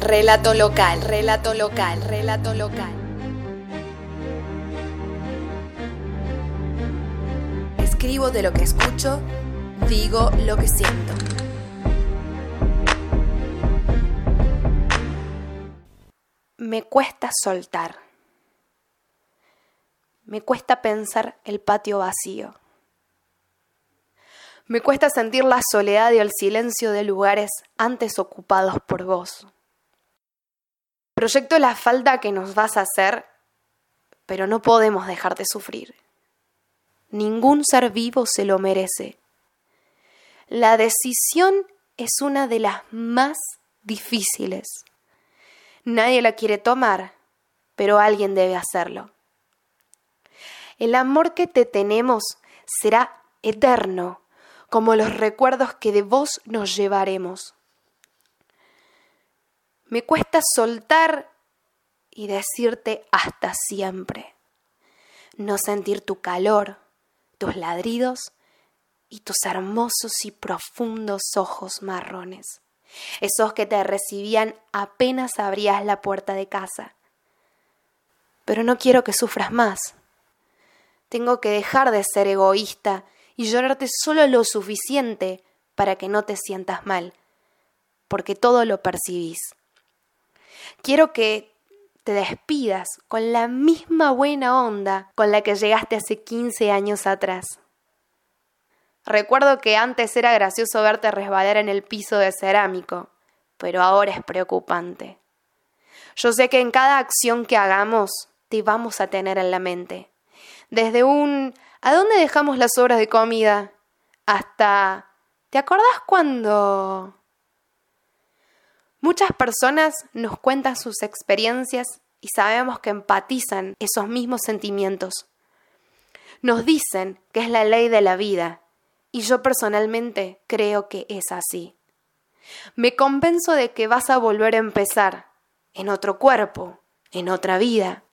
Relato local, relato local, relato local. Escribo de lo que escucho, digo lo que siento. Me cuesta soltar. Me cuesta pensar el patio vacío. Me cuesta sentir la soledad y el silencio de lugares antes ocupados por vos. Proyecto la falta que nos vas a hacer, pero no podemos dejar de sufrir. Ningún ser vivo se lo merece. La decisión es una de las más difíciles. Nadie la quiere tomar, pero alguien debe hacerlo. El amor que te tenemos será eterno, como los recuerdos que de vos nos llevaremos. Me cuesta soltar y decirte hasta siempre. No sentir tu calor, tus ladridos y tus hermosos y profundos ojos marrones. Esos que te recibían apenas abrías la puerta de casa. Pero no quiero que sufras más. Tengo que dejar de ser egoísta y llorarte solo lo suficiente para que no te sientas mal, porque todo lo percibís. Quiero que te despidas con la misma buena onda con la que llegaste hace 15 años atrás. Recuerdo que antes era gracioso verte resbalar en el piso de cerámico, pero ahora es preocupante. Yo sé que en cada acción que hagamos te vamos a tener en la mente. Desde un ¿a dónde dejamos las obras de comida? hasta ¿te acordás cuando Muchas personas nos cuentan sus experiencias y sabemos que empatizan esos mismos sentimientos. Nos dicen que es la ley de la vida y yo personalmente creo que es así. Me convenzo de que vas a volver a empezar en otro cuerpo, en otra vida,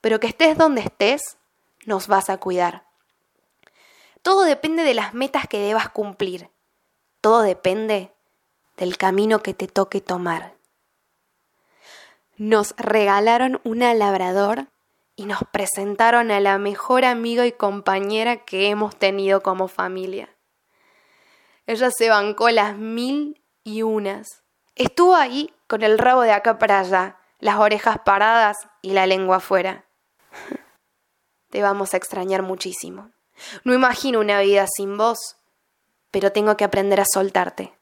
pero que estés donde estés, nos vas a cuidar. Todo depende de las metas que debas cumplir. Todo depende del camino que te toque tomar. Nos regalaron una labrador y nos presentaron a la mejor amiga y compañera que hemos tenido como familia. Ella se bancó las mil y unas. Estuvo ahí con el rabo de acá para allá, las orejas paradas y la lengua afuera. Te vamos a extrañar muchísimo. No imagino una vida sin vos, pero tengo que aprender a soltarte.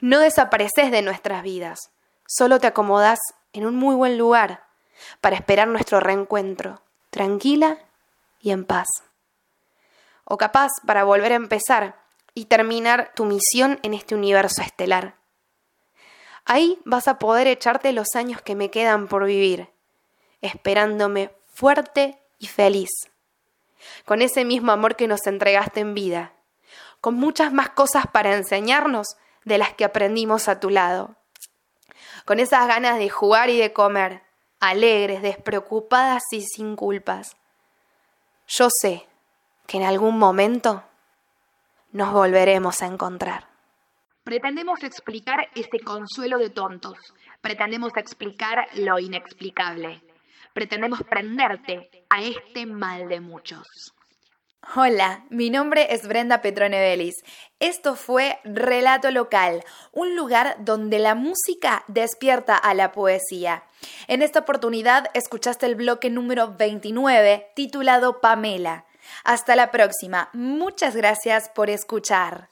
No desapareces de nuestras vidas, solo te acomodás en un muy buen lugar para esperar nuestro reencuentro, tranquila y en paz. O capaz para volver a empezar y terminar tu misión en este universo estelar. Ahí vas a poder echarte los años que me quedan por vivir, esperándome fuerte y feliz, con ese mismo amor que nos entregaste en vida, con muchas más cosas para enseñarnos de las que aprendimos a tu lado. Con esas ganas de jugar y de comer, alegres, despreocupadas y sin culpas. Yo sé que en algún momento nos volveremos a encontrar. Pretendemos explicar este consuelo de tontos. Pretendemos explicar lo inexplicable. Pretendemos prenderte a este mal de muchos. Hola, mi nombre es Brenda Petrone Vélez. Esto fue Relato Local, un lugar donde la música despierta a la poesía. En esta oportunidad escuchaste el bloque número 29 titulado Pamela. Hasta la próxima. Muchas gracias por escuchar.